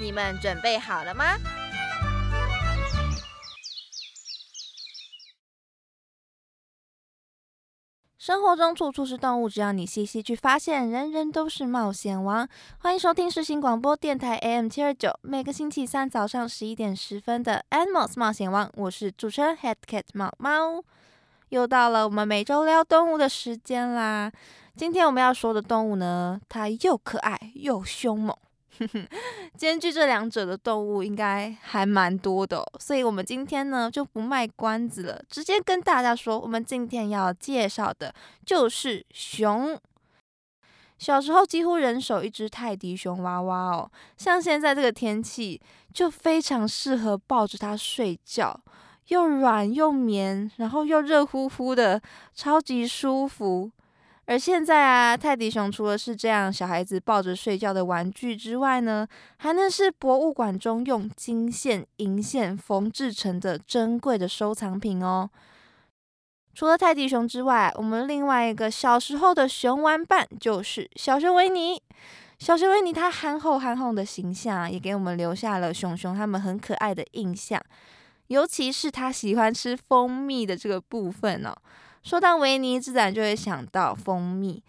你们准备好了吗？生活中处处是动物，只要你细细去发现，人人都是冒险王。欢迎收听世新广播电台 AM 七二九，每个星期三早上十一点十分的 Animals 冒险王，我是主持人 Head Cat 猫猫。又到了我们每周聊动物的时间啦！今天我们要说的动物呢，它又可爱又凶猛，兼具这两者的动物应该还蛮多的，所以我们今天呢就不卖关子了，直接跟大家说，我们今天要介绍的就是熊。小时候几乎人手一只泰迪熊娃娃哦，像现在这个天气，就非常适合抱着它睡觉。又软又绵，然后又热乎乎的，超级舒服。而现在啊，泰迪熊除了是这样小孩子抱着睡觉的玩具之外呢，还能是博物馆中用金线、银线缝制成的珍贵的收藏品哦。除了泰迪熊之外，我们另外一个小时候的熊玩伴就是小熊维尼。小熊维尼它憨厚憨厚的形象，也给我们留下了熊熊他们很可爱的印象。尤其是他喜欢吃蜂蜜的这个部分哦。说到维尼，自然就会想到蜂蜜。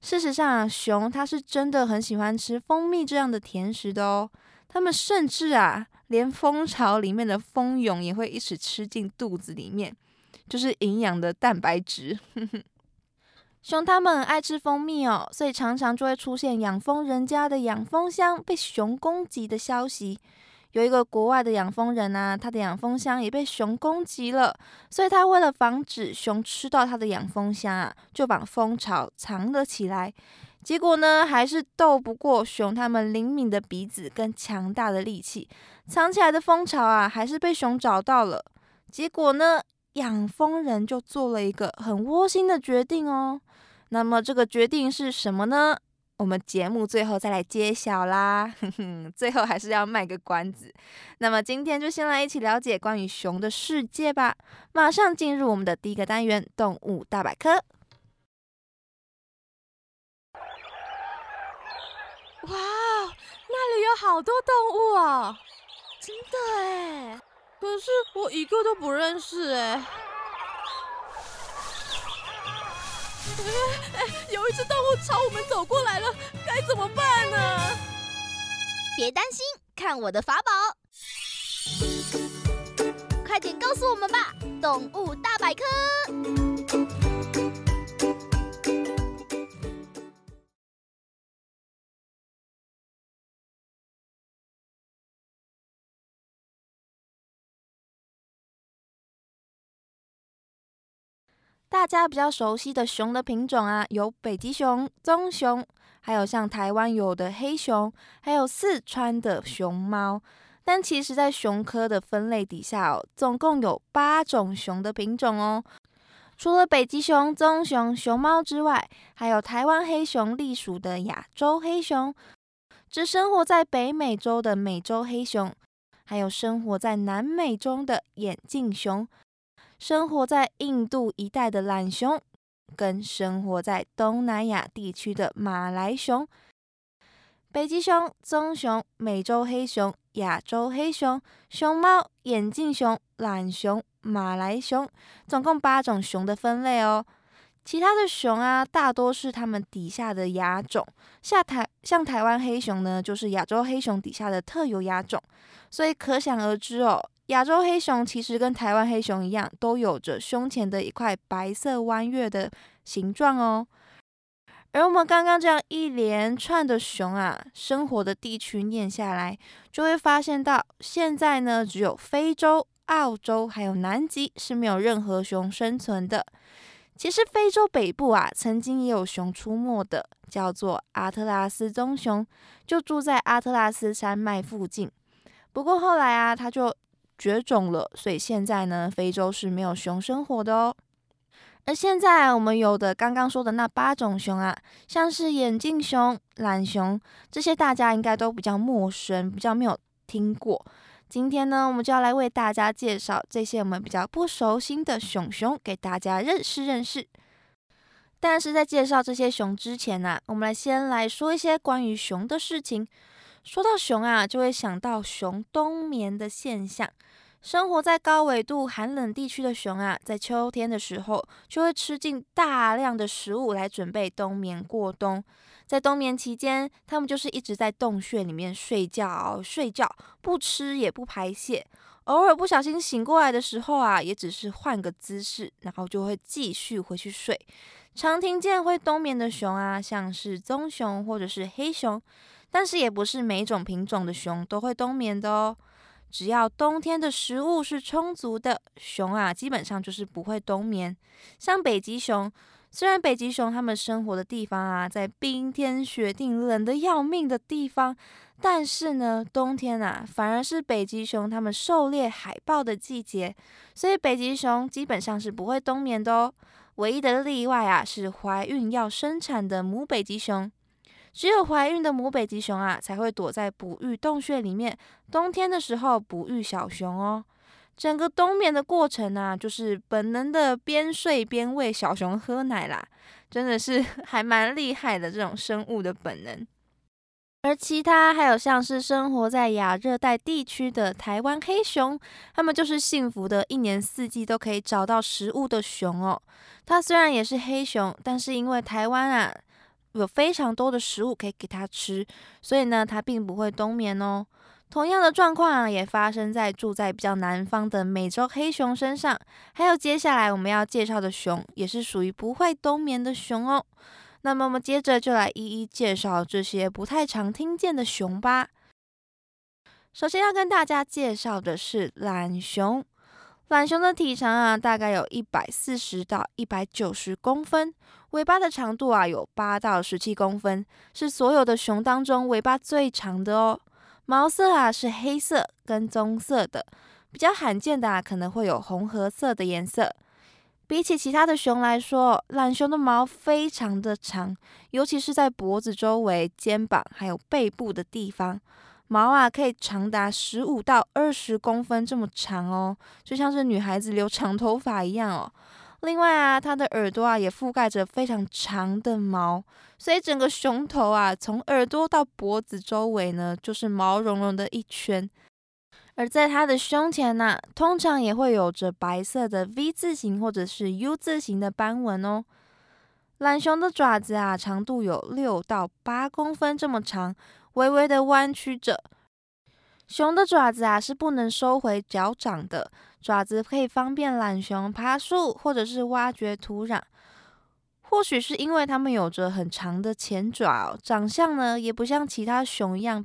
事实上，熊它是真的很喜欢吃蜂蜜这样的甜食的哦。它们甚至啊，连蜂巢里面的蜂蛹也会一起吃进肚子里面，就是营养的蛋白质。熊它们爱吃蜂蜜哦，所以常常就会出现养蜂人家的养蜂箱被熊攻击的消息。有一个国外的养蜂人啊，他的养蜂箱也被熊攻击了，所以他为了防止熊吃到他的养蜂箱啊，就把蜂巢藏了起来。结果呢，还是斗不过熊他们灵敏的鼻子跟强大的力气，藏起来的蜂巢啊，还是被熊找到了。结果呢，养蜂人就做了一个很窝心的决定哦。那么这个决定是什么呢？我们节目最后再来揭晓啦，哼哼，最后还是要卖个关子。那么今天就先来一起了解关于熊的世界吧。马上进入我们的第一个单元——动物大百科。哇，那里有好多动物哦，真的哎！可是我一个都不认识哎。有一只动物朝我们走过来了，该怎么办呢？别担心，看我的法宝！快点告诉我们吧，动物大百科。大家比较熟悉的熊的品种啊，有北极熊、棕熊，还有像台湾有的黑熊，还有四川的熊猫。但其实，在熊科的分类底下哦，总共有八种熊的品种哦。除了北极熊、棕熊、熊猫之外，还有台湾黑熊隶属的亚洲黑熊，只生活在北美洲的美洲黑熊，还有生活在南美洲的眼镜熊。生活在印度一带的懒熊，跟生活在东南亚地区的马来熊、北极熊、棕熊、美洲黑熊、亚洲黑熊、熊猫、眼镜熊、懒熊、马来熊，总共八种熊的分类哦。其他的熊啊，大多是它们底下的亚种，像台像台湾黑熊呢，就是亚洲黑熊底下的特有亚种，所以可想而知哦。亚洲黑熊其实跟台湾黑熊一样，都有着胸前的一块白色弯月的形状哦。而我们刚刚这样一连串的熊啊，生活的地区念下来，就会发现到现在呢，只有非洲、澳洲还有南极是没有任何熊生存的。其实非洲北部啊，曾经也有熊出没的，叫做阿特拉斯棕熊，就住在阿特拉斯山脉附近。不过后来啊，它就绝种了，所以现在呢，非洲是没有熊生活的哦。而现在我们有的刚刚说的那八种熊啊，像是眼镜熊、懒熊这些，大家应该都比较陌生，比较没有听过。今天呢，我们就要来为大家介绍这些我们比较不熟悉的熊熊，给大家认识认识。但是在介绍这些熊之前呢，我们来先来说一些关于熊的事情。说到熊啊，就会想到熊冬眠的现象。生活在高纬度寒冷地区的熊啊，在秋天的时候就会吃进大量的食物来准备冬眠过冬。在冬眠期间，它们就是一直在洞穴里面睡觉，睡觉不吃也不排泄。偶尔不小心醒过来的时候啊，也只是换个姿势，然后就会继续回去睡。常听见会冬眠的熊啊，像是棕熊或者是黑熊，但是也不是每种品种的熊都会冬眠的哦。只要冬天的食物是充足的，熊啊基本上就是不会冬眠。像北极熊，虽然北极熊它们生活的地方啊在冰天雪地、冷得要命的地方，但是呢，冬天啊反而是北极熊它们狩猎海豹的季节，所以北极熊基本上是不会冬眠的哦。唯一的例外啊是怀孕要生产的母北极熊。只有怀孕的母北极熊啊，才会躲在哺育洞穴里面，冬天的时候哺育小熊哦。整个冬眠的过程呢，就是本能的边睡边喂小熊喝奶啦，真的是 还蛮厉害的这种生物的本能。而其他还有像是生活在亚热带地区的台湾黑熊，它们就是幸福的一年四季都可以找到食物的熊哦。它虽然也是黑熊，但是因为台湾啊。有非常多的食物可以给它吃，所以呢，它并不会冬眠哦。同样的状况也发生在住在比较南方的美洲黑熊身上。还有接下来我们要介绍的熊，也是属于不会冬眠的熊哦。那么我们接着就来一一介绍这些不太常听见的熊吧。首先要跟大家介绍的是懒熊。懒熊的体长啊，大概有一百四十到一百九十公分，尾巴的长度啊有八到十七公分，是所有的熊当中尾巴最长的哦。毛色啊是黑色跟棕色的，比较罕见的啊可能会有红褐色的颜色。比起其他的熊来说，懒熊的毛非常的长，尤其是在脖子周围、肩膀还有背部的地方。毛啊，可以长达十五到二十公分这么长哦，就像是女孩子留长头发一样哦。另外啊，它的耳朵啊也覆盖着非常长的毛，所以整个熊头啊，从耳朵到脖子周围呢，就是毛茸茸的一圈。而在它的胸前呢，通常也会有着白色的 V 字形或者是 U 字形的斑纹哦。懒熊的爪子啊，长度有六到八公分这么长。微微的弯曲着，熊的爪子啊是不能收回脚掌的，爪子可以方便懒熊爬树或者是挖掘土壤。或许是因为它们有着很长的前爪，长相呢也不像其他熊一样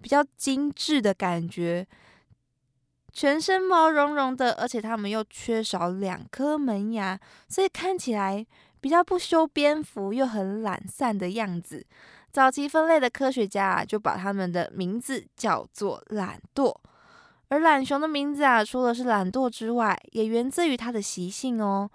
比较精致的感觉，全身毛茸茸的，而且它们又缺少两颗门牙，所以看起来比较不修边幅又很懒散的样子。早期分类的科学家啊，就把它们的名字叫做懒惰。而懒熊的名字啊，除了是懒惰之外，也源自于它的习性哦。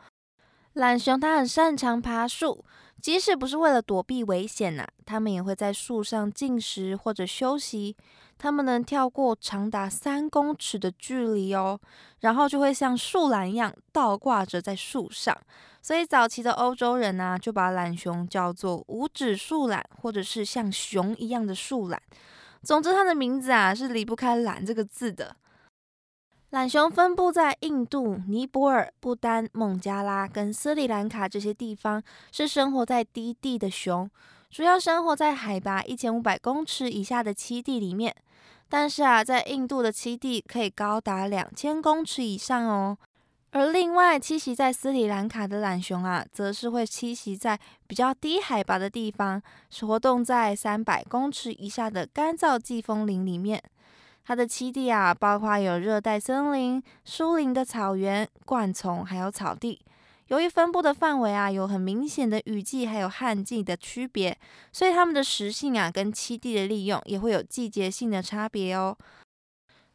懒熊它很擅长爬树，即使不是为了躲避危险呐，它们也会在树上进食或者休息。它们能跳过长达三公尺的距离哦，然后就会像树懒一样倒挂着在树上。所以早期的欧洲人呢，就把懒熊叫做五指树懒，或者是像熊一样的树懒。总之，它的名字啊是离不开“懒”这个字的。懒熊分布在印度、尼泊尔、不丹、孟加拉跟斯里兰卡这些地方，是生活在低地的熊，主要生活在海拔一千五百公尺以下的栖地里面。但是啊，在印度的栖地可以高达两千公尺以上哦。而另外栖息在斯里兰卡的懒熊啊，则是会栖息在比较低海拔的地方，活动在三百公尺以下的干燥季风林里面。它的栖地啊，包括有热带森林、疏林的草原、灌丛，还有草地。由于分布的范围啊有很明显的雨季还有旱季的区别，所以它们的食性啊跟栖地的利用也会有季节性的差别哦。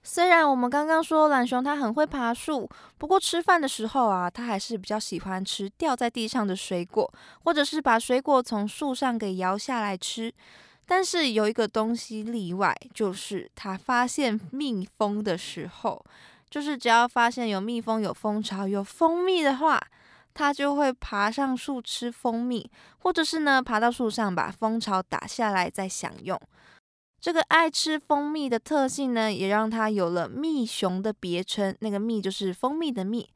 虽然我们刚刚说懒熊它很会爬树，不过吃饭的时候啊，它还是比较喜欢吃掉在地上的水果，或者是把水果从树上给摇下来吃。但是有一个东西例外，就是它发现蜜蜂的时候，就是只要发现有蜜蜂、有蜂巢、有蜂蜜的话，它就会爬上树吃蜂蜜，或者是呢爬到树上把蜂巢打下来再享用。这个爱吃蜂蜜的特性呢，也让它有了蜜熊的别称。那个蜜就是蜂蜜的蜜。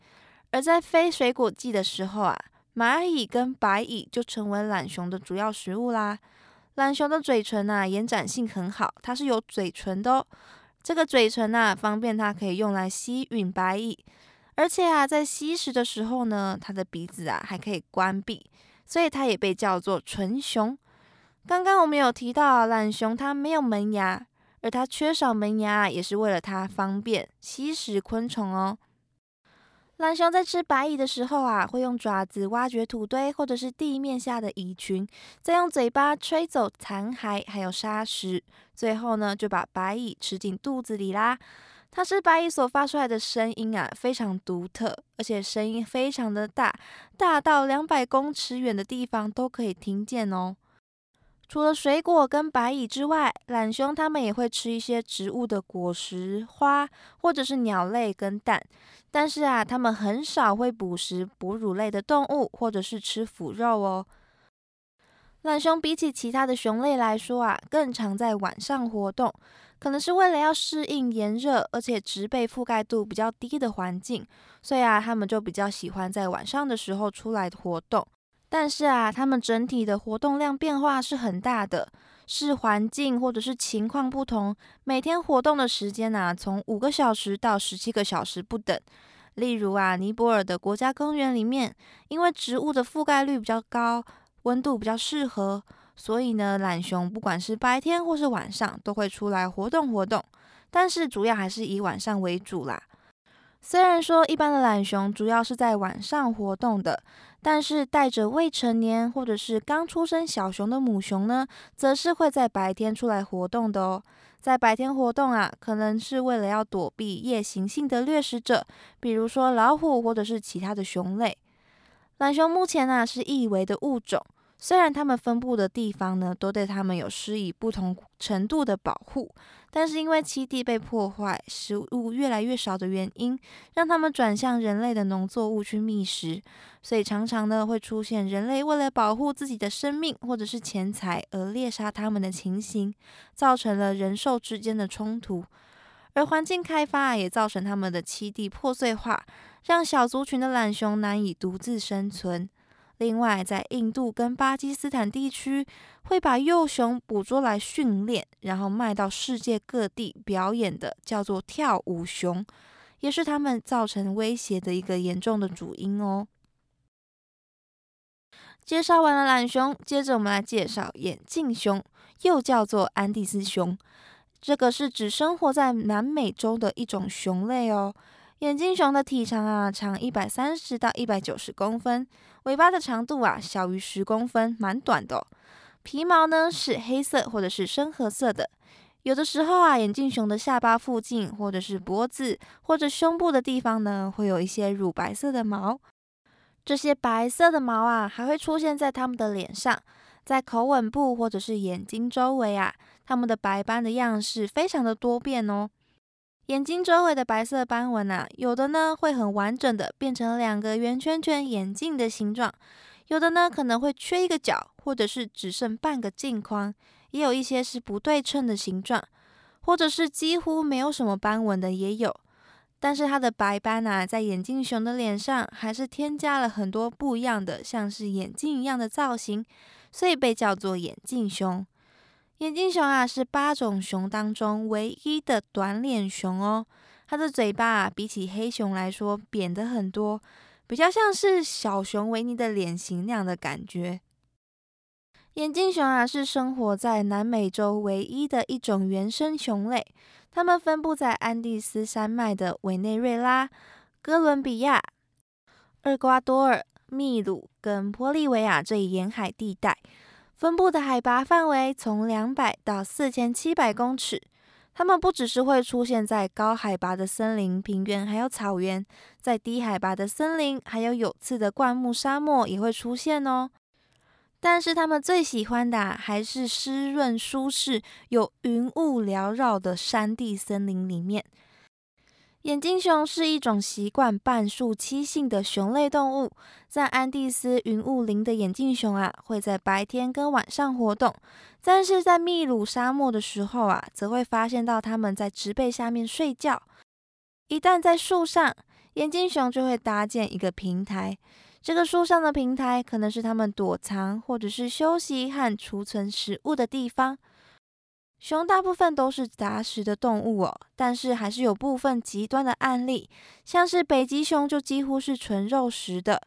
而在非水果季的时候啊，蚂蚁跟白蚁就成为懒熊的主要食物啦。懒熊的嘴唇呐，延展性很好，它是有嘴唇的哦。这个嘴唇呐，方便它可以用来吸吮白蚁，而且啊，在吸食的时候呢，它的鼻子啊还可以关闭，所以它也被叫做唇熊。刚刚我们有提到，懒熊它没有门牙，而它缺少门牙也是为了它方便吸食昆虫哦。懒熊在吃白蚁的时候啊，会用爪子挖掘土堆或者是地面下的蚁群，再用嘴巴吹走残骸还有沙石，最后呢就把白蚁吃进肚子里啦。它吃白蚁所发出来的声音啊，非常独特，而且声音非常的大，大到两百公尺远的地方都可以听见哦。除了水果跟白蚁之外，懒熊它们也会吃一些植物的果实、花，或者是鸟类跟蛋。但是啊，它们很少会捕食哺乳类的动物，或者是吃腐肉哦。懒熊比起其他的熊类来说啊，更常在晚上活动，可能是为了要适应炎热而且植被覆盖度比较低的环境，所以啊，它们就比较喜欢在晚上的时候出来活动。但是啊，它们整体的活动量变化是很大的，是环境或者是情况不同，每天活动的时间呢，从五个小时到十七个小时不等。例如啊，尼泊尔的国家公园里面，因为植物的覆盖率比较高，温度比较适合，所以呢，懒熊不管是白天或是晚上都会出来活动活动，但是主要还是以晚上为主啦。虽然说一般的懒熊主要是在晚上活动的，但是带着未成年或者是刚出生小熊的母熊呢，则是会在白天出来活动的哦。在白天活动啊，可能是为了要躲避夜行性的掠食者，比如说老虎或者是其他的熊类。懒熊目前啊是易危的物种。虽然它们分布的地方呢，都对它们有施以不同程度的保护，但是因为栖地被破坏，食物越来越少的原因，让它们转向人类的农作物去觅食，所以常常呢会出现人类为了保护自己的生命或者是钱财而猎杀它们的情形，造成了人兽之间的冲突，而环境开发也造成它们的栖地破碎化，让小族群的懒熊难以独自生存。另外，在印度跟巴基斯坦地区，会把幼熊捕捉来训练，然后卖到世界各地表演的，叫做跳舞熊，也是他们造成威胁的一个严重的主因哦。介绍完了懒熊，接着我们来介绍眼镜熊，又叫做安第斯熊，这个是指生活在南美洲的一种熊类哦。眼镜熊的体长啊，长一百三十到一百九十公分，尾巴的长度啊小于十公分，蛮短的。皮毛呢是黑色或者是深褐色的，有的时候啊，眼镜熊的下巴附近或者是脖子或者胸部的地方呢，会有一些乳白色的毛。这些白色的毛啊，还会出现在它们的脸上，在口吻部或者是眼睛周围啊，它们的白斑的样式非常的多变哦。眼睛周围的白色斑纹啊，有的呢会很完整的变成两个圆圈圈眼镜的形状，有的呢可能会缺一个角，或者是只剩半个镜框，也有一些是不对称的形状，或者是几乎没有什么斑纹的也有。但是它的白斑啊，在眼镜熊的脸上还是添加了很多不一样的，像是眼镜一样的造型，所以被叫做眼镜熊。眼镜熊啊，是八种熊当中唯一的短脸熊哦。它的嘴巴，比起黑熊来说扁的很多，比较像是小熊维尼的脸型那样的感觉。眼镜熊啊，是生活在南美洲唯一的一种原生熊类。它们分布在安第斯山脉的委内瑞拉、哥伦比亚、厄瓜多尔、秘鲁跟玻利维亚这一沿海地带，分布的海拔范围从两百到四千七百公尺。它们不只是会出现在高海拔的森林、平原，还有草原，在低海拔的森林，还有有刺的灌木沙漠也会出现哦。但是它们最喜欢的还是湿润舒适、有云雾缭绕的山地森林里面。眼镜熊是一种习惯半树栖性的熊类动物，在安第斯云雾林的眼镜熊啊，会在白天跟晚上活动，但是在秘鲁沙漠的时候啊，则会发现到它们在植被下面睡觉。一旦在树上，眼镜熊就会搭建一个平台，这个树上的平台可能是它们躲藏或者是休息和储存食物的地方。熊大部分都是杂食的动物哦，但是还是有部分极端的案例，像是北极熊就几乎是纯肉食的。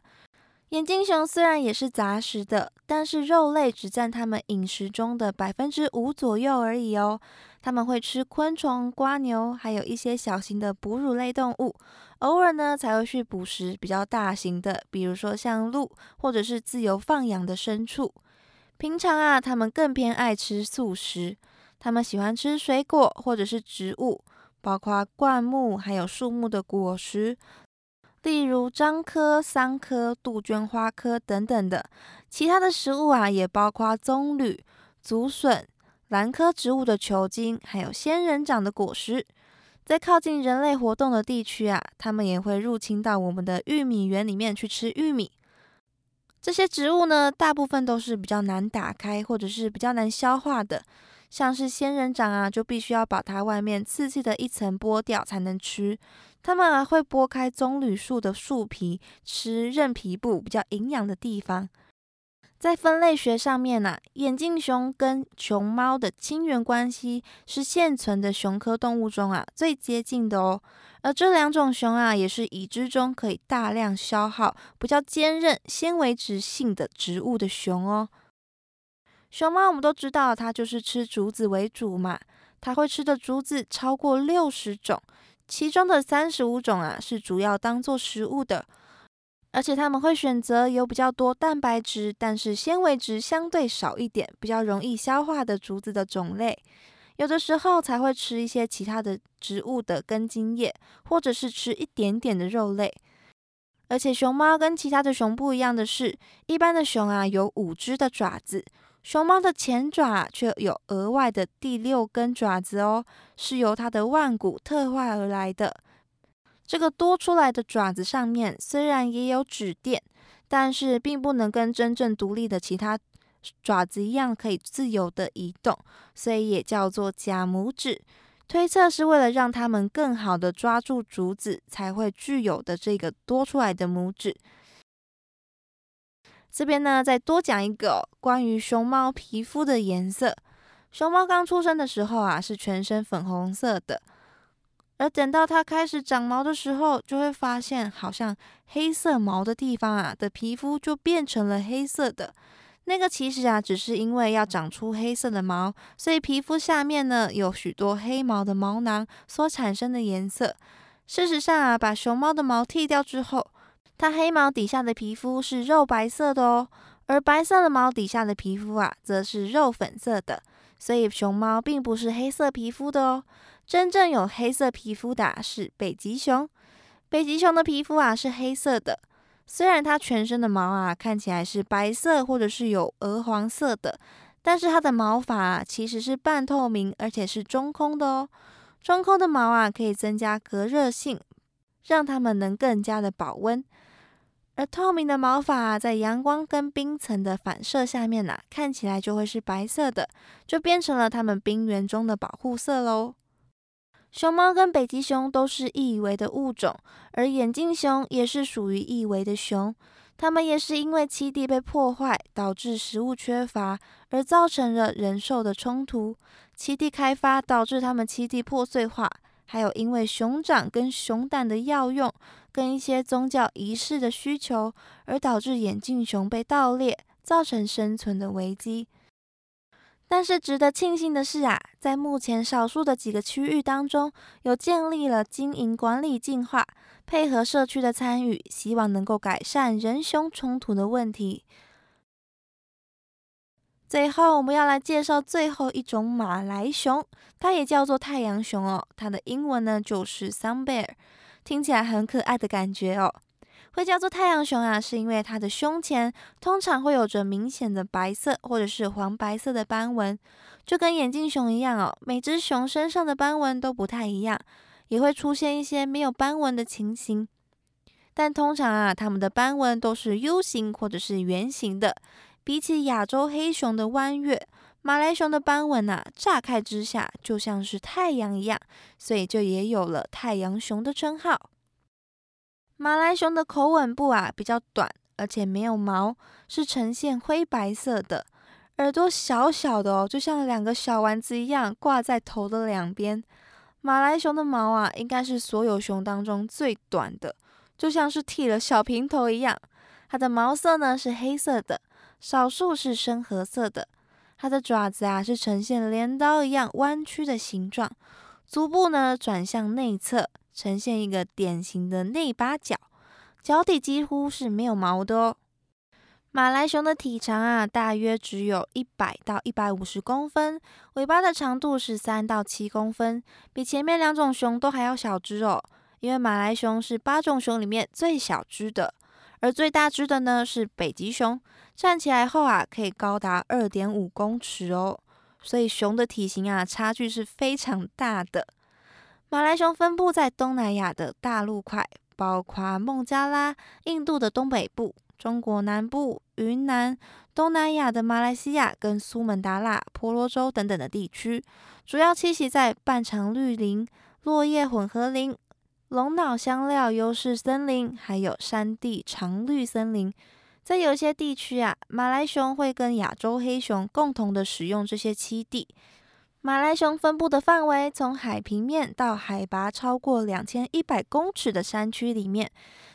眼镜熊虽然也是杂食的，但是肉类只占它们饮食中的百分之五左右而已哦。它们会吃昆虫、瓜牛，还有一些小型的哺乳类动物，偶尔呢才会去捕食比较大型的，比如说像鹿或者是自由放养的牲畜。平常啊，它们更偏爱吃素食。它们喜欢吃水果或者是植物，包括灌木还有树木的果实，例如樟科、桑科、杜鹃花科等等的。其他的食物啊，也包括棕榈、竹笋、兰科植物的球茎，还有仙人掌的果实。在靠近人类活动的地区啊，它们也会入侵到我们的玉米园里面去吃玉米。这些植物呢，大部分都是比较难打开或者是比较难消化的。像是仙人掌啊，就必须要把它外面刺刺的一层剥掉才能吃。它们啊会剥开棕榈树的树皮，吃韧皮部比较营养的地方。在分类学上面呢，眼镜熊跟熊猫的亲缘关系是现存的熊科动物中啊最接近的哦。而这两种熊啊，也是已知中可以大量消耗比较坚韧纤维质性的植物的熊哦。熊猫我们都知道，它就是吃竹子为主嘛。它会吃的竹子超过六十种，其中的三十五种啊是主要当做食物的。而且他们会选择有比较多蛋白质，但是纤维质相对少一点，比较容易消化的竹子的种类。有的时候才会吃一些其他的植物的根茎叶，或者是吃一点点的肉类。而且熊猫跟其他的熊不一样的是，一般的熊啊有五只的爪子。熊猫的前爪却有额外的第六根爪子哦，是由它的腕骨特化而来的。这个多出来的爪子上面虽然也有指垫，但是并不能跟真正独立的其他爪子一样可以自由的移动，所以也叫做假拇指。推测是为了让它们更好的抓住竹子，才会具有的这个多出来的拇指。这边呢，再多讲一个关于熊猫皮肤的颜色。熊猫刚出生的时候啊，是全身粉红色的，而等到它开始长毛的时候，就会发现好像黑色毛的地方啊的皮肤就变成了黑色的。那个其实啊，只是因为要长出黑色的毛，所以皮肤下面呢有许多黑毛的毛囊所产生的颜色。事实上啊，把熊猫的毛剃掉之后，它黑毛底下的皮肤是肉白色的哦，而白色的毛底下的皮肤啊，则是肉粉色的。所以熊猫并不是黑色皮肤的哦，真正有黑色皮肤的是北极熊。北极熊的皮肤啊是黑色的，虽然它全身的毛啊看起来是白色或者是有鹅黄色的，但是它的毛发其实是半透明，而且是中空的哦。中空的毛啊可以增加隔热性，让它们能更加的保温。而透明的毛发在阳光跟冰层的反射下面呐，看起来就会是白色的，就变成了它们冰原中的保护色喽。熊猫跟北极熊都是异维的物种，而眼镜熊也是属于异维的熊。它们也是因为栖地被破坏，导致食物缺乏，而造成了人兽的冲突。栖地开发导致它们栖地破碎化。还有因为熊掌跟熊胆的药用，跟一些宗教仪式的需求，而导致眼镜熊被盗猎，造成生存的危机。但是值得庆幸的是啊，在目前少数的几个区域当中，有建立了经营管理计划，配合社区的参与，希望能够改善人熊冲突的问题。最后，我们要来介绍最后一种马来熊，它也叫做太阳熊哦。它的英文呢就是 Sun Bear，听起来很可爱的感觉哦。会叫做太阳熊啊，是因为它的胸前通常会有着明显的白色或者是黄白色的斑纹，就跟眼镜熊一样哦。每只熊身上的斑纹都不太一样，也会出现一些没有斑纹的情形。但通常啊，它们的斑纹都是 U 型或者是圆形的。比起亚洲黑熊的弯月，马来熊的斑纹啊，乍看之下就像是太阳一样，所以就也有了太阳熊的称号。马来熊的口吻部啊比较短，而且没有毛，是呈现灰白色的。耳朵小小的哦，就像两个小丸子一样挂在头的两边。马来熊的毛啊，应该是所有熊当中最短的，就像是剃了小平头一样。它的毛色呢是黑色的，少数是深褐色的。它的爪子啊是呈现镰刀一样弯曲的形状，足部呢转向内侧。呈现一个典型的内八角，脚底几乎是没有毛的哦。马来熊的体长啊，大约只有一百到一百五十公分，尾巴的长度是三到七公分，比前面两种熊都还要小只哦。因为马来熊是八种熊里面最小只的，而最大只的呢是北极熊，站起来后啊可以高达二点五公尺哦。所以熊的体型啊差距是非常大的。马来熊分布在东南亚的大陆块，包括孟加拉、印度的东北部、中国南部、云南、东南亚的马来西亚跟苏门答腊、婆罗洲等等的地区，主要栖息在半长绿林、落叶混合林、龙脑香料优势森林，还有山地常绿森林。在有些地区啊，马来熊会跟亚洲黑熊共同的使用这些栖地。马来熊分布的范围从海平面到海拔超过两千一百公尺的山区里面，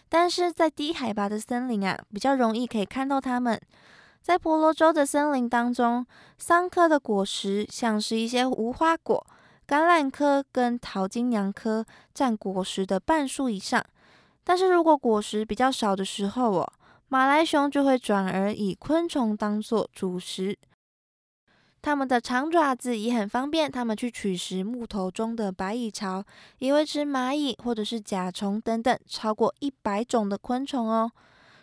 但是在低海拔的森林啊，比较容易可以看到它们。在婆罗洲的森林当中，桑科的果实像是一些无花果、橄榄科跟桃金娘科占果实的半数以上。但是如果果实比较少的时候哦，马来熊就会转而以昆虫当做主食。它们的长爪子也很方便，它们去取食木头中的白蚁巢，也会吃蚂蚁或者是甲虫等等超过一百种的昆虫哦。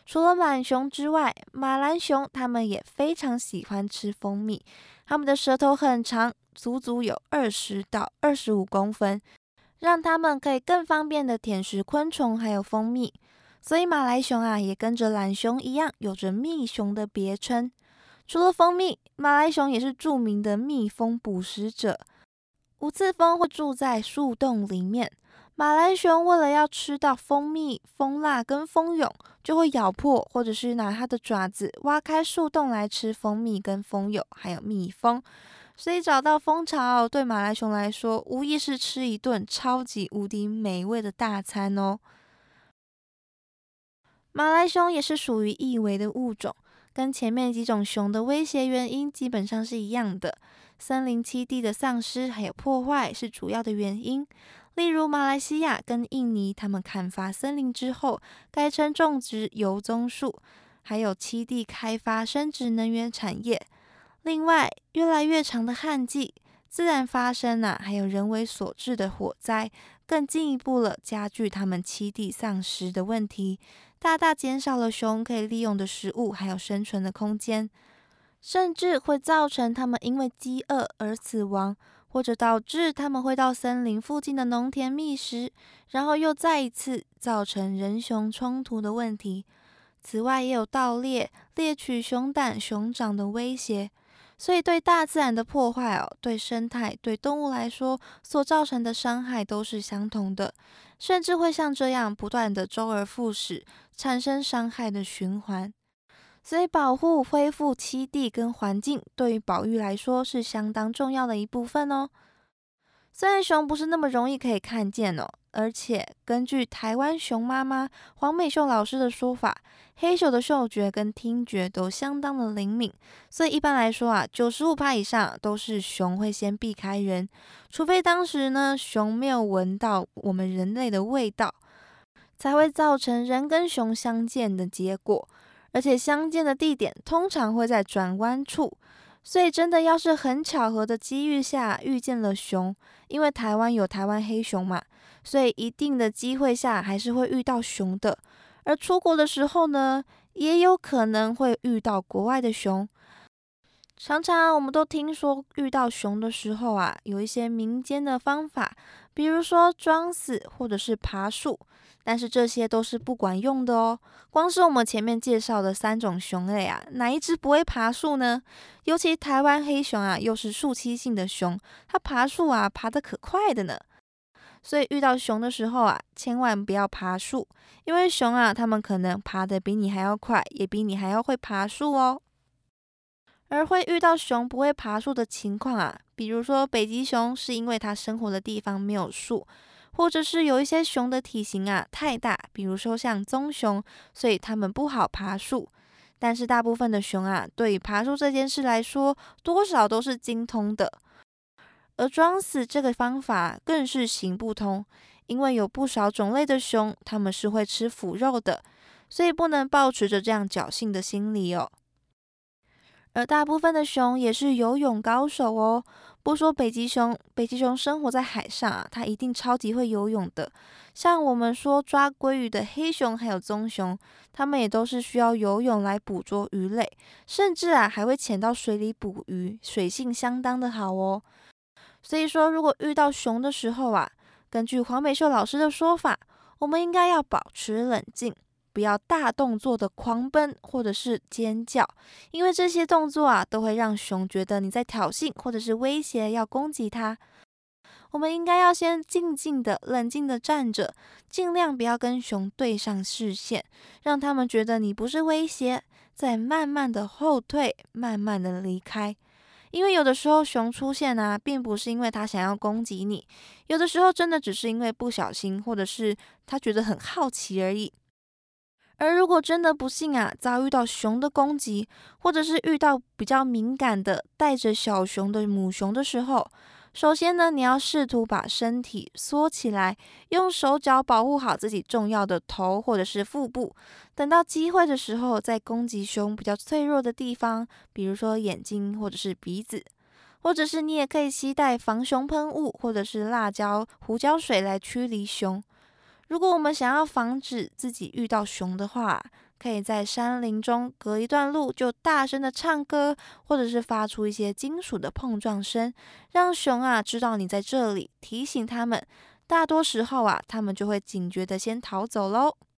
除了懒熊之外，马兰熊它们也非常喜欢吃蜂蜜，它们的舌头很长，足足有二十到二十五公分，让它们可以更方便的舔食昆虫还有蜂蜜。所以马来熊啊，也跟着懒熊一样，有着蜜熊的别称。除了蜂蜜，马来熊也是著名的蜜蜂捕食者。无刺蜂会住在树洞里面，马来熊为了要吃到蜂蜜、蜂蜡跟蜂蛹，就会咬破或者是拿它的爪子挖开树洞来吃蜂蜜跟蜂蛹，还有蜜蜂。所以找到蜂巢对马来熊来说，无疑是吃一顿超级无敌美味的大餐哦。马来熊也是属于易危的物种。跟前面几种熊的威胁原因基本上是一样的，森林栖地的丧失还有破坏是主要的原因。例如马来西亚跟印尼，他们砍伐森林之后，改成种植油棕树，还有栖地开发生殖能源产业。另外，越来越长的旱季，自然发生啊，还有人为所致的火灾，更进一步了加剧他们栖地丧失的问题。大大减少了熊可以利用的食物，还有生存的空间，甚至会造成它们因为饥饿而死亡，或者导致它们会到森林附近的农田觅食，然后又再一次造成人熊冲突的问题。此外，也有盗猎、猎取熊胆、熊掌的威胁。所以，对大自然的破坏哦，对生态、对动物来说所造成的伤害都是相同的。甚至会像这样不断的周而复始，产生伤害的循环。所以，保护、恢复栖地跟环境，对于保育来说是相当重要的一部分哦。虽然熊不是那么容易可以看见哦，而且根据台湾熊妈妈黄美秀老师的说法，黑熊的嗅觉跟听觉都相当的灵敏，所以一般来说啊，九十五趴以上都是熊会先避开人，除非当时呢熊没有闻到我们人类的味道，才会造成人跟熊相见的结果，而且相见的地点通常会在转弯处。所以，真的要是很巧合的机遇下遇见了熊，因为台湾有台湾黑熊嘛，所以一定的机会下还是会遇到熊的。而出国的时候呢，也有可能会遇到国外的熊。常常我们都听说，遇到熊的时候啊，有一些民间的方法，比如说装死或者是爬树。但是这些都是不管用的哦。光是我们前面介绍的三种熊类啊，哪一只不会爬树呢？尤其台湾黑熊啊，又是树栖性的熊，它爬树啊，爬得可快的呢。所以遇到熊的时候啊，千万不要爬树，因为熊啊，它们可能爬得比你还要快，也比你还要会爬树哦。而会遇到熊不会爬树的情况啊，比如说北极熊，是因为它生活的地方没有树。或者是有一些熊的体型啊太大，比如说像棕熊，所以它们不好爬树。但是大部分的熊啊，对于爬树这件事来说，多少都是精通的。而装死这个方法更是行不通，因为有不少种类的熊，它们是会吃腐肉的，所以不能抱持着这样侥幸的心理哦。而大部分的熊也是游泳高手哦。不说北极熊，北极熊生活在海上啊，它一定超级会游泳的。像我们说抓鲑鱼的黑熊还有棕熊，它们也都是需要游泳来捕捉鱼类，甚至啊还会潜到水里捕鱼，水性相当的好哦。所以说，如果遇到熊的时候啊，根据黄美秀老师的说法，我们应该要保持冷静。不要大动作的狂奔或者是尖叫，因为这些动作啊都会让熊觉得你在挑衅或者是威胁要攻击它。我们应该要先静静的、冷静的站着，尽量不要跟熊对上视线，让他们觉得你不是威胁，再慢慢的后退，慢慢的离开。因为有的时候熊出现啊，并不是因为它想要攻击你，有的时候真的只是因为不小心，或者是它觉得很好奇而已。而如果真的不幸啊，遭遇到熊的攻击，或者是遇到比较敏感的带着小熊的母熊的时候，首先呢，你要试图把身体缩起来，用手脚保护好自己重要的头或者是腹部，等到机会的时候再攻击熊比较脆弱的地方，比如说眼睛或者是鼻子，或者是你也可以携带防熊喷雾或者是辣椒、胡椒水来驱离熊。如果我们想要防止自己遇到熊的话，可以在山林中隔一段路就大声的唱歌，或者是发出一些金属的碰撞声，让熊啊知道你在这里，提醒他们。大多时候啊，他们就会警觉的先逃走喽。